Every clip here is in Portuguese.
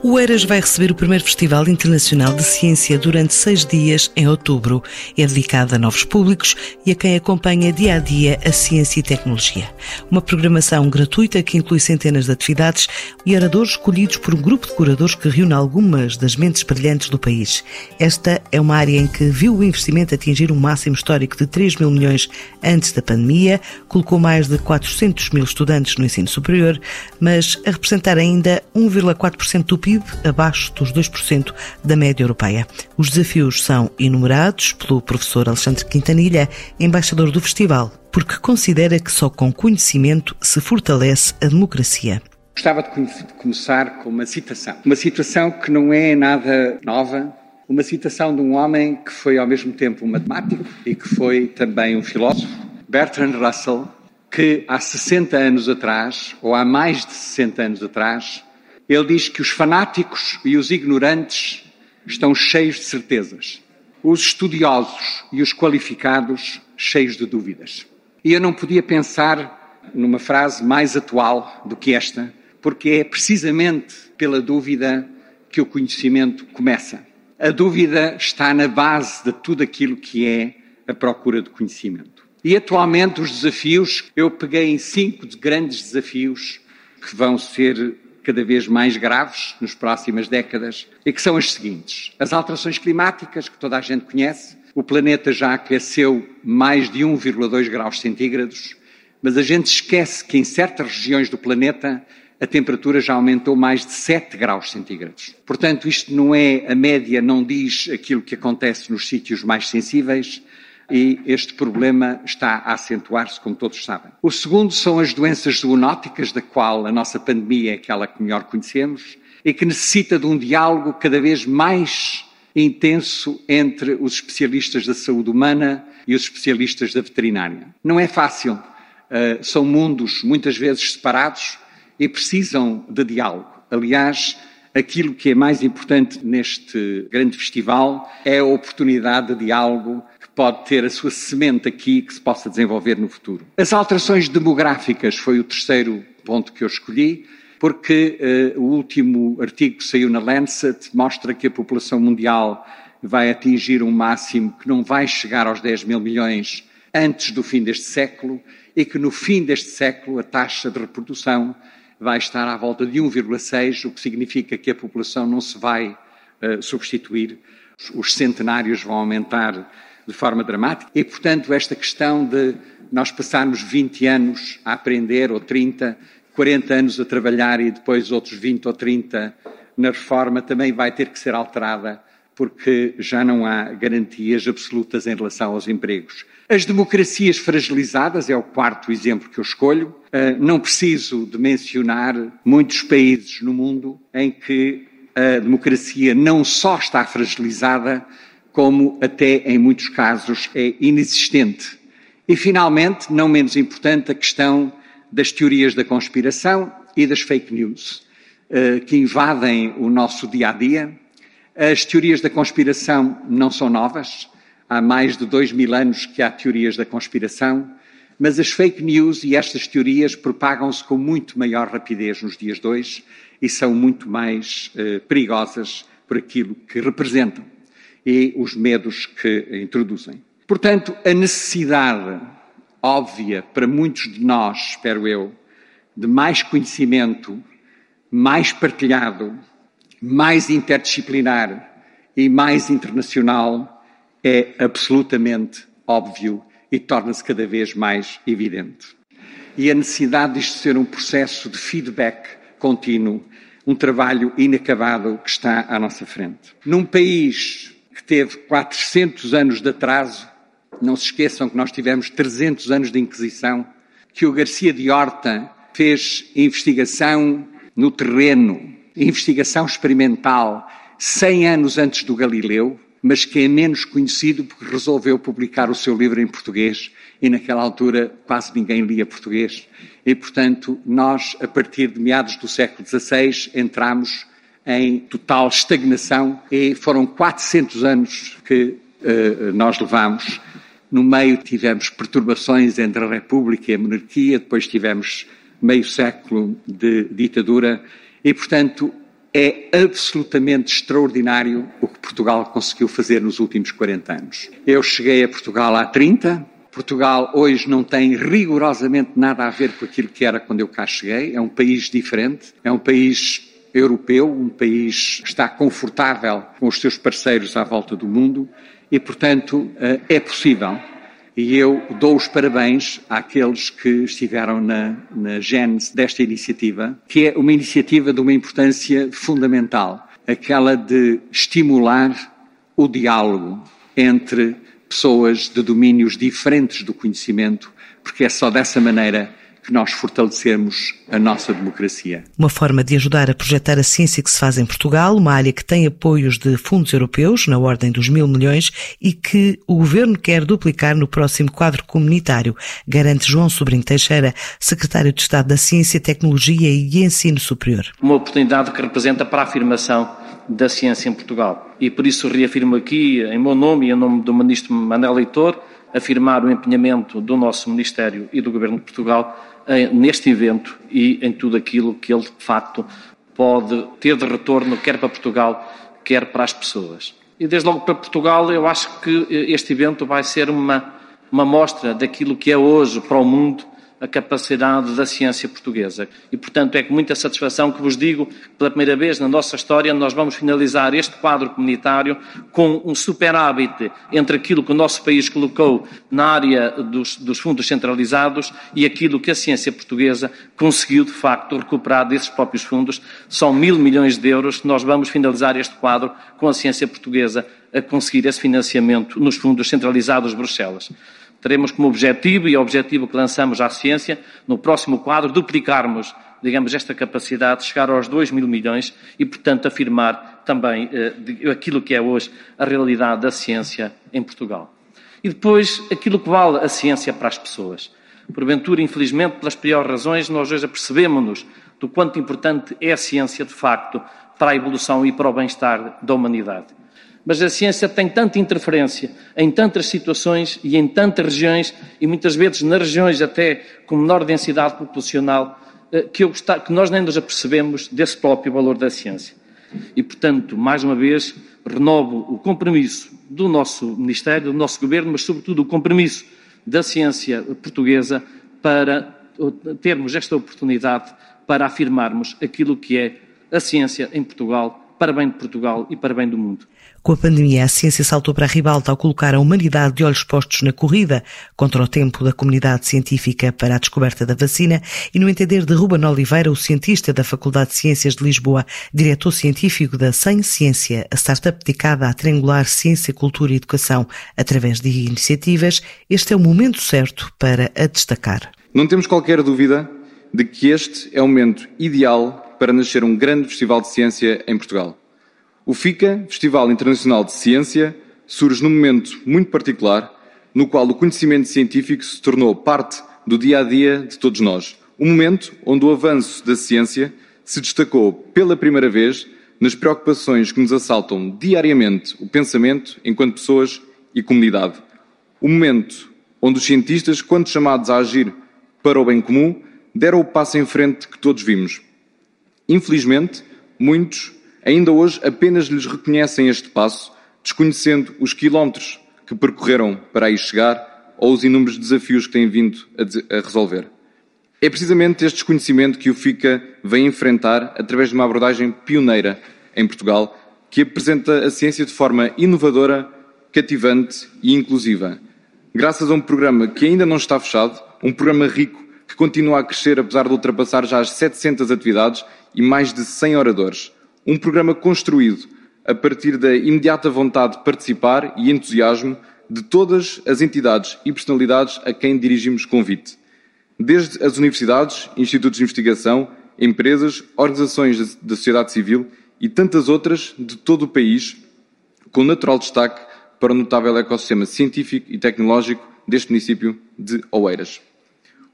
O ERAS vai receber o primeiro Festival Internacional de Ciência durante seis dias em outubro. É dedicado a novos públicos e a quem acompanha dia a dia a ciência e tecnologia. Uma programação gratuita que inclui centenas de atividades e oradores escolhidos por um grupo de curadores que reúne algumas das mentes brilhantes do país. Esta é uma área em que viu o investimento atingir um máximo histórico de 3 mil milhões antes da pandemia, colocou mais de 400 mil estudantes no ensino superior, mas a representar ainda 1,4% do PIB PIB abaixo dos 2% da média europeia. Os desafios são enumerados pelo professor Alexandre Quintanilha, embaixador do festival, porque considera que só com conhecimento se fortalece a democracia. Gostava de começar com uma citação. Uma citação que não é nada nova, uma citação de um homem que foi ao mesmo tempo um matemático e que foi também um filósofo, Bertrand Russell, que há 60 anos atrás, ou há mais de 60 anos atrás, ele diz que os fanáticos e os ignorantes estão cheios de certezas, os estudiosos e os qualificados cheios de dúvidas. E eu não podia pensar numa frase mais atual do que esta, porque é precisamente pela dúvida que o conhecimento começa. A dúvida está na base de tudo aquilo que é a procura de conhecimento. E atualmente os desafios, eu peguei em cinco grandes desafios que vão ser cada vez mais graves nas próximas décadas e que são as seguintes. As alterações climáticas, que toda a gente conhece, o planeta já aqueceu mais de 1,2 graus centígrados, mas a gente esquece que em certas regiões do planeta a temperatura já aumentou mais de 7 graus centígrados. Portanto, isto não é, a média não diz aquilo que acontece nos sítios mais sensíveis, e este problema está a acentuar-se, como todos sabem. O segundo são as doenças zoonóticas, da qual a nossa pandemia é aquela que melhor conhecemos e que necessita de um diálogo cada vez mais intenso entre os especialistas da saúde humana e os especialistas da veterinária. Não é fácil, uh, são mundos muitas vezes separados e precisam de diálogo. Aliás, aquilo que é mais importante neste grande festival é a oportunidade de diálogo pode ter a sua semente aqui que se possa desenvolver no futuro. As alterações demográficas foi o terceiro ponto que eu escolhi, porque uh, o último artigo que saiu na Lancet mostra que a população mundial vai atingir um máximo que não vai chegar aos 10 mil milhões antes do fim deste século e que no fim deste século a taxa de reprodução vai estar à volta de 1,6, o que significa que a população não se vai uh, substituir. Os centenários vão aumentar de forma dramática. E, portanto, esta questão de nós passarmos 20 anos a aprender, ou 30, 40 anos a trabalhar e depois outros 20 ou 30 na reforma, também vai ter que ser alterada, porque já não há garantias absolutas em relação aos empregos. As democracias fragilizadas é o quarto exemplo que eu escolho. Ah, não preciso de mencionar muitos países no mundo em que a democracia não só está fragilizada, como até em muitos casos é inexistente. E finalmente, não menos importante, a questão das teorias da conspiração e das fake news, eh, que invadem o nosso dia a dia. As teorias da conspiração não são novas, há mais de dois mil anos que há teorias da conspiração, mas as fake news e estas teorias propagam-se com muito maior rapidez nos dias de hoje e são muito mais eh, perigosas por aquilo que representam e os medos que introduzem. Portanto, a necessidade óbvia para muitos de nós, espero eu, de mais conhecimento, mais partilhado, mais interdisciplinar e mais internacional é absolutamente óbvio e torna-se cada vez mais evidente. E a necessidade disto ser um processo de feedback contínuo, um trabalho inacabado que está à nossa frente. Num país teve 400 anos de atraso. Não se esqueçam que nós tivemos 300 anos de Inquisição, que o Garcia de Horta fez investigação no terreno, investigação experimental, 100 anos antes do Galileu, mas que é menos conhecido porque resolveu publicar o seu livro em português e naquela altura quase ninguém lia português. E, portanto, nós, a partir de meados do século XVI, entramos em total estagnação e foram 400 anos que uh, nós levamos. No meio tivemos perturbações entre a República e a monarquia, depois tivemos meio século de ditadura e, portanto, é absolutamente extraordinário o que Portugal conseguiu fazer nos últimos 40 anos. Eu cheguei a Portugal há 30, Portugal hoje não tem rigorosamente nada a ver com aquilo que era quando eu cá cheguei. É um país diferente, é um país europeu, um país que está confortável com os seus parceiros à volta do mundo e, portanto, eh, é possível. E eu dou os parabéns àqueles que estiveram na, na gênese desta iniciativa, que é uma iniciativa de uma importância fundamental, aquela de estimular o diálogo entre pessoas de domínios diferentes do conhecimento, porque é só dessa maneira que nós fortalecemos a nossa democracia. Uma forma de ajudar a projetar a ciência que se faz em Portugal, uma área que tem apoios de fundos europeus, na ordem dos mil milhões, e que o Governo quer duplicar no próximo quadro comunitário, garante João Sobrinho Teixeira, Secretário de Estado da Ciência, Tecnologia e Ensino Superior. Uma oportunidade que representa para a afirmação da ciência em Portugal. E por isso reafirmo aqui, em meu nome e em nome do Ministro Manuel Leitor, afirmar o empenhamento do nosso Ministério e do Governo de Portugal neste evento e em tudo aquilo que ele, de facto, pode ter de retorno, quer para Portugal, quer para as pessoas. E desde logo para Portugal, eu acho que este evento vai ser uma, uma mostra daquilo que é hoje para o mundo a capacidade da ciência portuguesa. E, portanto, é com muita satisfação que vos digo que, pela primeira vez na nossa história, nós vamos finalizar este quadro comunitário com um superávit entre aquilo que o nosso país colocou na área dos, dos fundos centralizados e aquilo que a ciência portuguesa conseguiu, de facto, recuperar desses próprios fundos. São mil milhões de euros. Nós vamos finalizar este quadro com a ciência portuguesa a conseguir esse financiamento nos fundos centralizados de Bruxelas teremos como objetivo, e é objetivo que lançamos à ciência, no próximo quadro, duplicarmos, digamos, esta capacidade, chegar aos 2 mil milhões e, portanto, afirmar também eh, aquilo que é hoje a realidade da ciência em Portugal. E depois, aquilo que vale a ciência para as pessoas. Porventura, infelizmente, pelas piores razões, nós hoje apercebemos-nos do quanto importante é a ciência, de facto, para a evolução e para o bem-estar da humanidade. Mas a ciência tem tanta interferência em tantas situações e em tantas regiões, e muitas vezes nas regiões até com menor densidade populacional, eh, que, que nós nem nos apercebemos desse próprio valor da ciência. E, portanto, mais uma vez, renovo o compromisso do nosso Ministério, do nosso Governo, mas, sobretudo, o compromisso da ciência portuguesa para termos esta oportunidade para afirmarmos aquilo que é a ciência em Portugal, para bem de Portugal e para bem do mundo. Com a pandemia, a ciência saltou para a ribalta ao colocar a humanidade de olhos postos na corrida contra o tempo da comunidade científica para a descoberta da vacina e, no entender de Ruben Oliveira, o cientista da Faculdade de Ciências de Lisboa, diretor científico da Sem Ciência, a startup dedicada a triangular ciência, cultura e educação através de iniciativas, este é o momento certo para a destacar. Não temos qualquer dúvida de que este é o momento ideal para nascer um grande festival de ciência em Portugal. O FICA, Festival Internacional de Ciência, surge num momento muito particular, no qual o conhecimento científico se tornou parte do dia a dia de todos nós. Um momento onde o avanço da ciência se destacou pela primeira vez nas preocupações que nos assaltam diariamente o pensamento enquanto pessoas e comunidade. O momento onde os cientistas, quando chamados a agir para o bem comum, deram o passo em frente que todos vimos. Infelizmente, muitos ainda hoje apenas lhes reconhecem este passo, desconhecendo os quilómetros que percorreram para aí chegar ou os inúmeros desafios que têm vindo a, resolver. É precisamente este desconhecimento que o FICA vem enfrentar através de uma abordagem pioneira em Portugal, que apresenta a ciência de forma inovadora, cativante e inclusiva. Graças a um programa que ainda não está fechado, um programa rico que continua a crescer apesar de ultrapassar já as 700 atividades e mais de 100 oradores. Um programa construído a partir da imediata vontade de participar e entusiasmo de todas as entidades e personalidades a quem dirigimos convite. Desde as universidades, institutos de investigação, empresas, organizações da sociedade civil e tantas outras de todo o país, com natural destaque para o notável ecossistema científico e tecnológico deste município de Oeiras.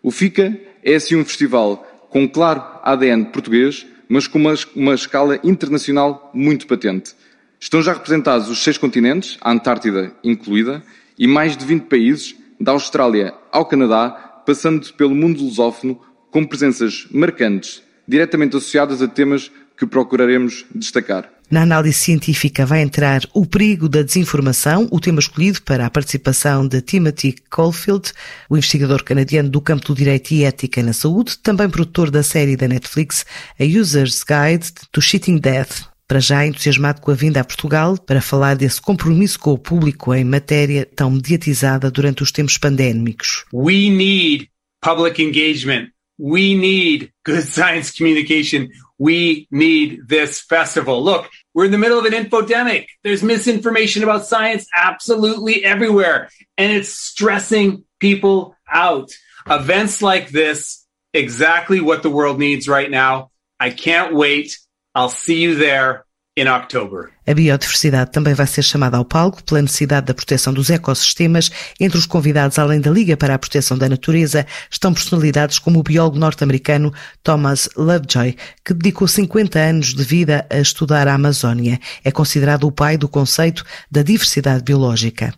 O FICA é assim um festival com claro ADN português, mas com uma, uma escala internacional muito patente. Estão já representados os seis continentes, a Antártida incluída, e mais de 20 países, da Austrália ao Canadá, passando pelo mundo lusófono, com presenças marcantes, diretamente associadas a temas que procuraremos destacar. Na análise científica vai entrar o perigo da desinformação, o tema escolhido para a participação de Timothy Caulfield, o investigador canadiano do campo do direito e ética na saúde, também produtor da série da Netflix A User's Guide to Cheating Death. Para já entusiasmado com a vinda a Portugal para falar desse compromisso com o público em matéria tão mediatizada durante os tempos pandémicos. We need public engagement. We need good science communication. We need this festival. Look, we're in the middle of an infodemic. There's misinformation about science absolutely everywhere, and it's stressing people out. Events like this, exactly what the world needs right now. I can't wait. I'll see you there. A biodiversidade também vai ser chamada ao palco pela necessidade da proteção dos ecossistemas. Entre os convidados, além da Liga para a Proteção da Natureza, estão personalidades como o biólogo norte-americano Thomas Lovejoy, que dedicou 50 anos de vida a estudar a Amazónia. É considerado o pai do conceito da diversidade biológica.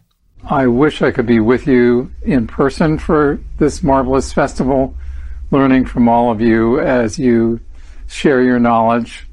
I wish I could be with you in person for this marvelous festival, learning from all of you as you share your knowledge.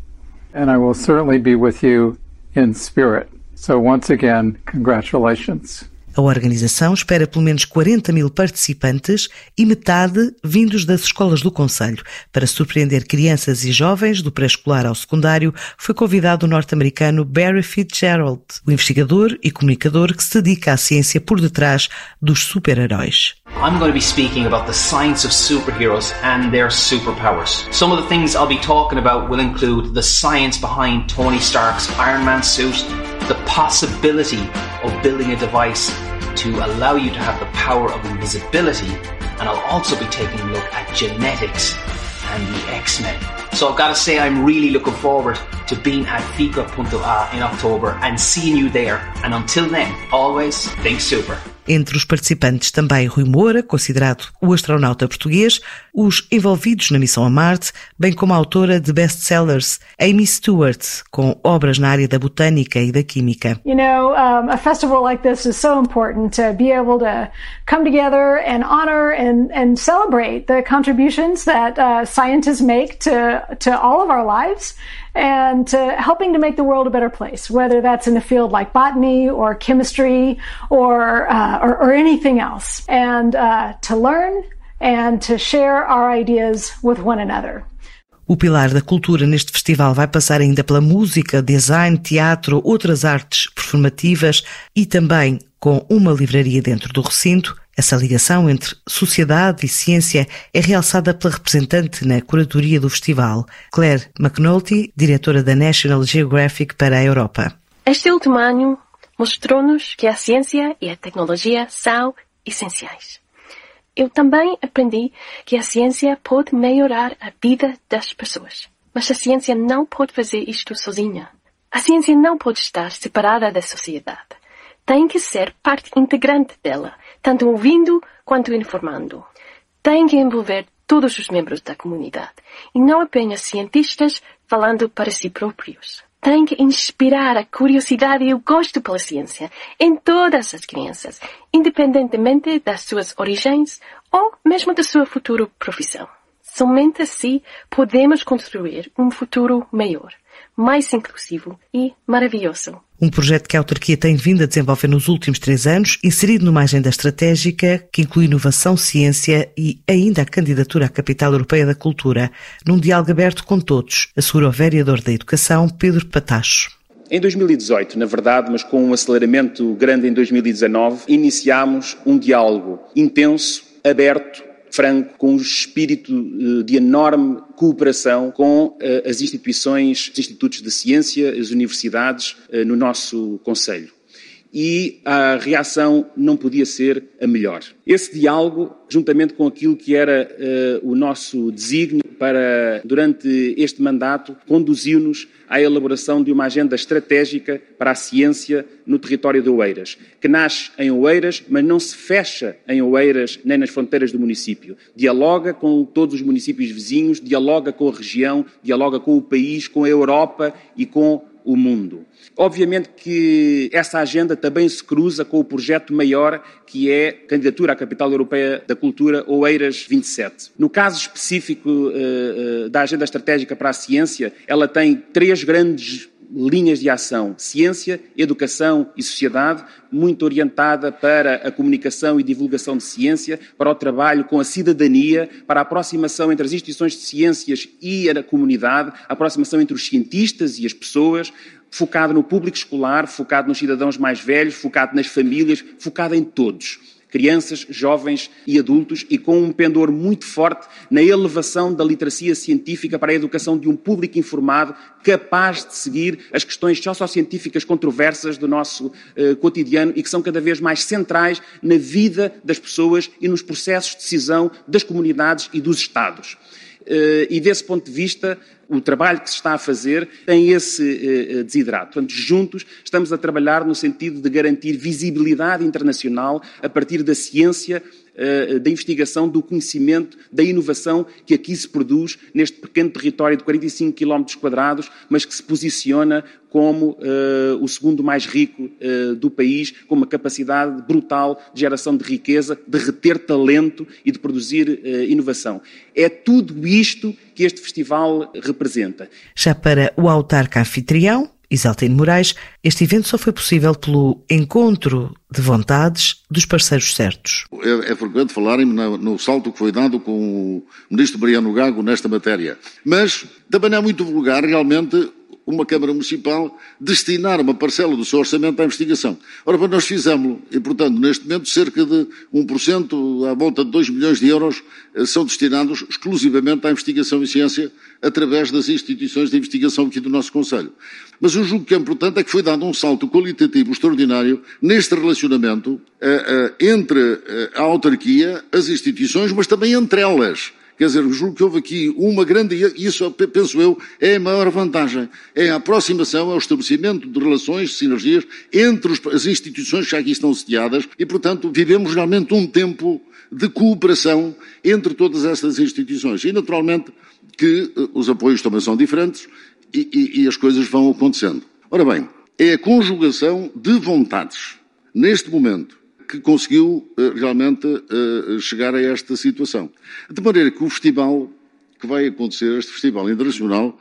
And I will certainly be with you in spirit. So once again, congratulations. A organização espera pelo menos 40 mil participantes e metade vindos das escolas do Conselho. Para surpreender crianças e jovens, do pré-escolar ao secundário, foi convidado o norte-americano Barry Fitzgerald, o investigador e comunicador que se dedica à ciência por detrás dos super-heróis. I'm going to be speaking about the science of superheroes and their superpowers. Some of the things I'll be talking about will include the science behind Tony Stark's Iron Man suit, the possibility of building a device to allow you to have the power of invisibility, and I'll also be taking a look at genetics and the X-Men. So I've got to say I'm really looking forward to being at Fika.a in October and seeing you there. And until then, always think super. Entre os participantes também Rui Moura, considerado o astronauta português, os envolvidos na missão a Marte, bem como a autora de best-sellers Amy Stewart, com obras na área da botânica e da química. You know, um, a festival like this is so important to be able to come together and honor and, and celebrate the contributions that uh, scientists make to, to all of our lives and to helping to make the world a better place, whether that's in a field like botany or chemistry or, uh, or, or, anything else. And uh, to learn and to share our ideas with one another. O pilar da cultura neste festival vai passar ainda pela música, design, teatro, outras artes performativas e também com uma livraria dentro do recinto. Essa ligação entre sociedade e ciência é realçada pela representante na curadoria do festival, Claire McNulty, diretora da National Geographic para a Europa. Este último ano mostrou-nos que a ciência e a tecnologia são essenciais. Eu também aprendi que a ciência pode melhorar a vida das pessoas. Mas a ciência não pode fazer isto sozinha. A ciência não pode estar separada da sociedade. Tem que ser parte integrante dela, tanto ouvindo quanto informando. Tem que envolver todos os membros da comunidade e não apenas cientistas falando para si próprios tem que inspirar a curiosidade e o gosto pela ciência em todas as crianças, independentemente das suas origens ou mesmo da sua futura profissão. Somente assim podemos construir um futuro melhor, mais inclusivo e maravilhoso. Um projeto que a autarquia tem vindo a desenvolver nos últimos três anos, inserido numa agenda estratégica que inclui inovação, ciência e ainda a candidatura à Capital Europeia da Cultura, num diálogo aberto com todos, assegura o vereador da Educação, Pedro Patacho. Em 2018, na verdade, mas com um aceleramento grande em 2019, iniciámos um diálogo intenso, aberto, franco, com um espírito eh, de enorme cooperação com eh, as instituições, os institutos de ciência, as universidades eh, no nosso Conselho. E a reação não podia ser a melhor. Esse diálogo, juntamente com aquilo que era uh, o nosso desígnio para, durante este mandato, conduziu-nos à elaboração de uma agenda estratégica para a ciência no território de Oeiras, que nasce em Oeiras, mas não se fecha em Oeiras nem nas fronteiras do município. Dialoga com todos os municípios vizinhos, dialoga com a região, dialoga com o país, com a Europa e com o mundo. Obviamente que essa agenda também se cruza com o projeto maior que é candidatura à Capital Europeia da Cultura, ou EIRAS 27. No caso específico uh, uh, da Agenda Estratégica para a Ciência, ela tem três grandes linhas de ação: ciência, educação e sociedade, muito orientada para a comunicação e divulgação de ciência, para o trabalho com a cidadania, para a aproximação entre as instituições de ciências e a comunidade, a aproximação entre os cientistas e as pessoas, focado no público escolar, focado nos cidadãos mais velhos, focado nas famílias, focado em todos crianças, jovens e adultos, e com um pendor muito forte na elevação da literacia científica para a educação de um público informado, capaz de seguir as questões sociocientíficas controversas do nosso uh, cotidiano e que são cada vez mais centrais na vida das pessoas e nos processos de decisão das comunidades e dos Estados. Uh, e desse ponto de vista, o trabalho que se está a fazer tem esse uh, desidrato. Portanto, juntos estamos a trabalhar no sentido de garantir visibilidade internacional a partir da ciência, uh, da investigação, do conhecimento, da inovação que aqui se produz neste pequeno território de 45 km quadrados, mas que se posiciona como uh, o segundo mais rico uh, do país, com uma capacidade brutal de geração de riqueza, de reter talento e de produzir uh, inovação. É tudo isto que este festival representa. Já para o autarca anfitrião, Isaltino Moraes, este evento só foi possível pelo encontro de vontades dos parceiros certos. É, é frequente falarem no, no salto que foi dado com o ministro Mariano Gago nesta matéria. Mas também é muito vulgar realmente uma Câmara Municipal destinar uma parcela do seu orçamento à investigação. Ora, bem, nós fizemos e, portanto, neste momento, cerca de 1%, à volta de 2 milhões de euros, eh, são destinados exclusivamente à investigação em ciência através das instituições de investigação aqui do nosso Conselho. Mas eu julgo que é importante é que foi dado um salto qualitativo extraordinário neste relacionamento uh, uh, entre a autarquia, as instituições, mas também entre elas. Quer dizer, julgo que houve aqui uma grande, e isso penso eu, é a maior vantagem. É a aproximação, é o estabelecimento de relações, de sinergias entre as instituições que aqui estão sediadas e, portanto, vivemos realmente um tempo de cooperação entre todas estas instituições. E, naturalmente, que eh, os apoios também são diferentes e, e, e as coisas vão acontecendo. Ora bem, é a conjugação de vontades, neste momento, que conseguiu eh, realmente eh, chegar a esta situação. De maneira que o festival que vai acontecer, este festival internacional,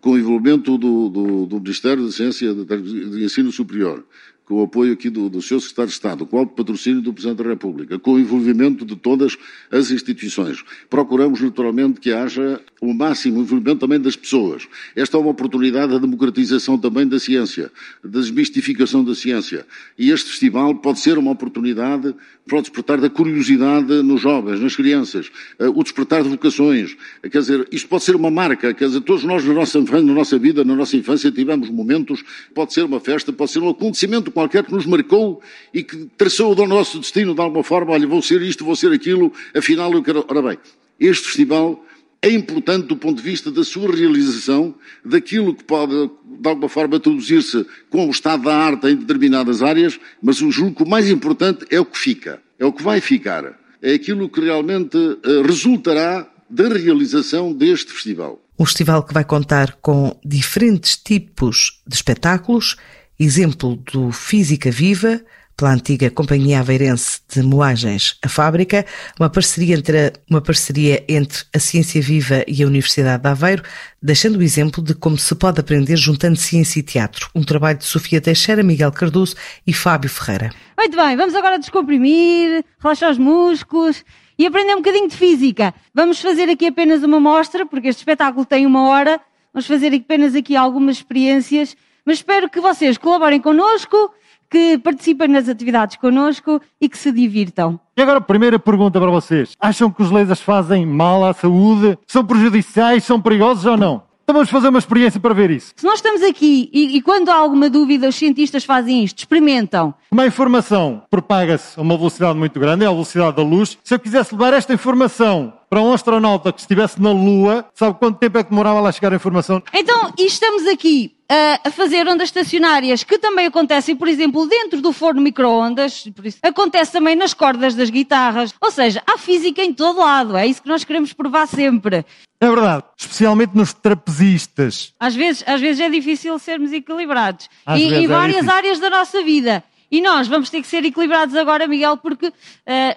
com o envolvimento do, do, do Ministério da Ciência e de Ensino Superior, com o apoio aqui do, do Sr. Secretário de Estado, com o patrocínio do Presidente da República, com o envolvimento de todas as instituições. Procuramos, naturalmente, que haja o máximo envolvimento também das pessoas. Esta é uma oportunidade da democratização também da ciência, da desmistificação da ciência. E este festival pode ser uma oportunidade para o despertar da curiosidade nos jovens, nas crianças, eh, o despertar de vocações. Quer dizer, isto pode ser uma marca, quer dizer, todos nós na nossa, na nossa vida, na nossa infância, tivemos momentos, pode ser uma festa, pode ser um acontecimento qualquer que nos marcou e que traçou o nosso destino de alguma forma, olha, vou ser isto, vou ser aquilo, afinal eu quero... Ora bem, este festival é importante do ponto de vista da sua realização, daquilo que pode, de alguma forma, traduzir-se com o estado da arte em determinadas áreas, mas eu julgo que o mais importante é o que fica, é o que vai ficar, é aquilo que realmente uh, resultará da realização deste festival. Um festival que vai contar com diferentes tipos de espetáculos, exemplo do Física Viva, pela antiga Companhia Aveirense de Moagens, a Fábrica, uma parceria, entre a, uma parceria entre a Ciência Viva e a Universidade de Aveiro, deixando o exemplo de como se pode aprender juntando ciência e teatro, um trabalho de Sofia Teixeira, Miguel Cardoso e Fábio Ferreira. Muito bem, vamos agora descomprimir, relaxar os músculos e aprender um bocadinho de física. Vamos fazer aqui apenas uma mostra, porque este espetáculo tem uma hora, vamos fazer apenas aqui algumas experiências, mas espero que vocês colaborem connosco que participem nas atividades connosco e que se divirtam. E agora, primeira pergunta para vocês. Acham que os lasers fazem mal à saúde? São prejudiciais? São perigosos ou não? Então vamos fazer uma experiência para ver isso. Se nós estamos aqui e, e, quando há alguma dúvida, os cientistas fazem isto, experimentam. Uma informação propaga-se a uma velocidade muito grande, é a velocidade da luz. Se eu quisesse levar esta informação para um astronauta que estivesse na Lua, sabe quanto tempo é que demorava lá chegar a informação? Então, e estamos aqui uh, a fazer ondas estacionárias que também acontecem, por exemplo, dentro do forno micro-ondas, acontece também nas cordas das guitarras. Ou seja, há física em todo lado, é isso que nós queremos provar sempre. É verdade, especialmente nos trapezistas. Às vezes, às vezes é difícil sermos equilibrados. Às e em é várias áreas da nossa vida. E nós vamos ter que ser equilibrados agora, Miguel, porque uh,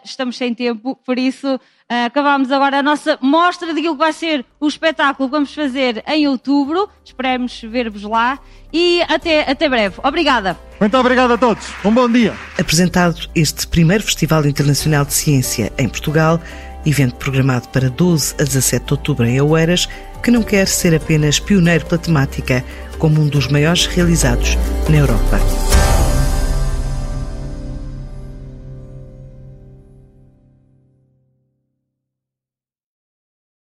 estamos sem tempo, por isso uh, acabamos agora a nossa mostra daquilo que vai ser o espetáculo que vamos fazer em outubro. Esperemos ver-vos lá e até, até breve. Obrigada. Muito obrigado a todos. Um bom dia. Apresentado este primeiro Festival Internacional de Ciência em Portugal, evento programado para 12 a 17 de outubro em Oeiras, que não quer ser apenas pioneiro pela temática, como um dos maiores realizados na Europa.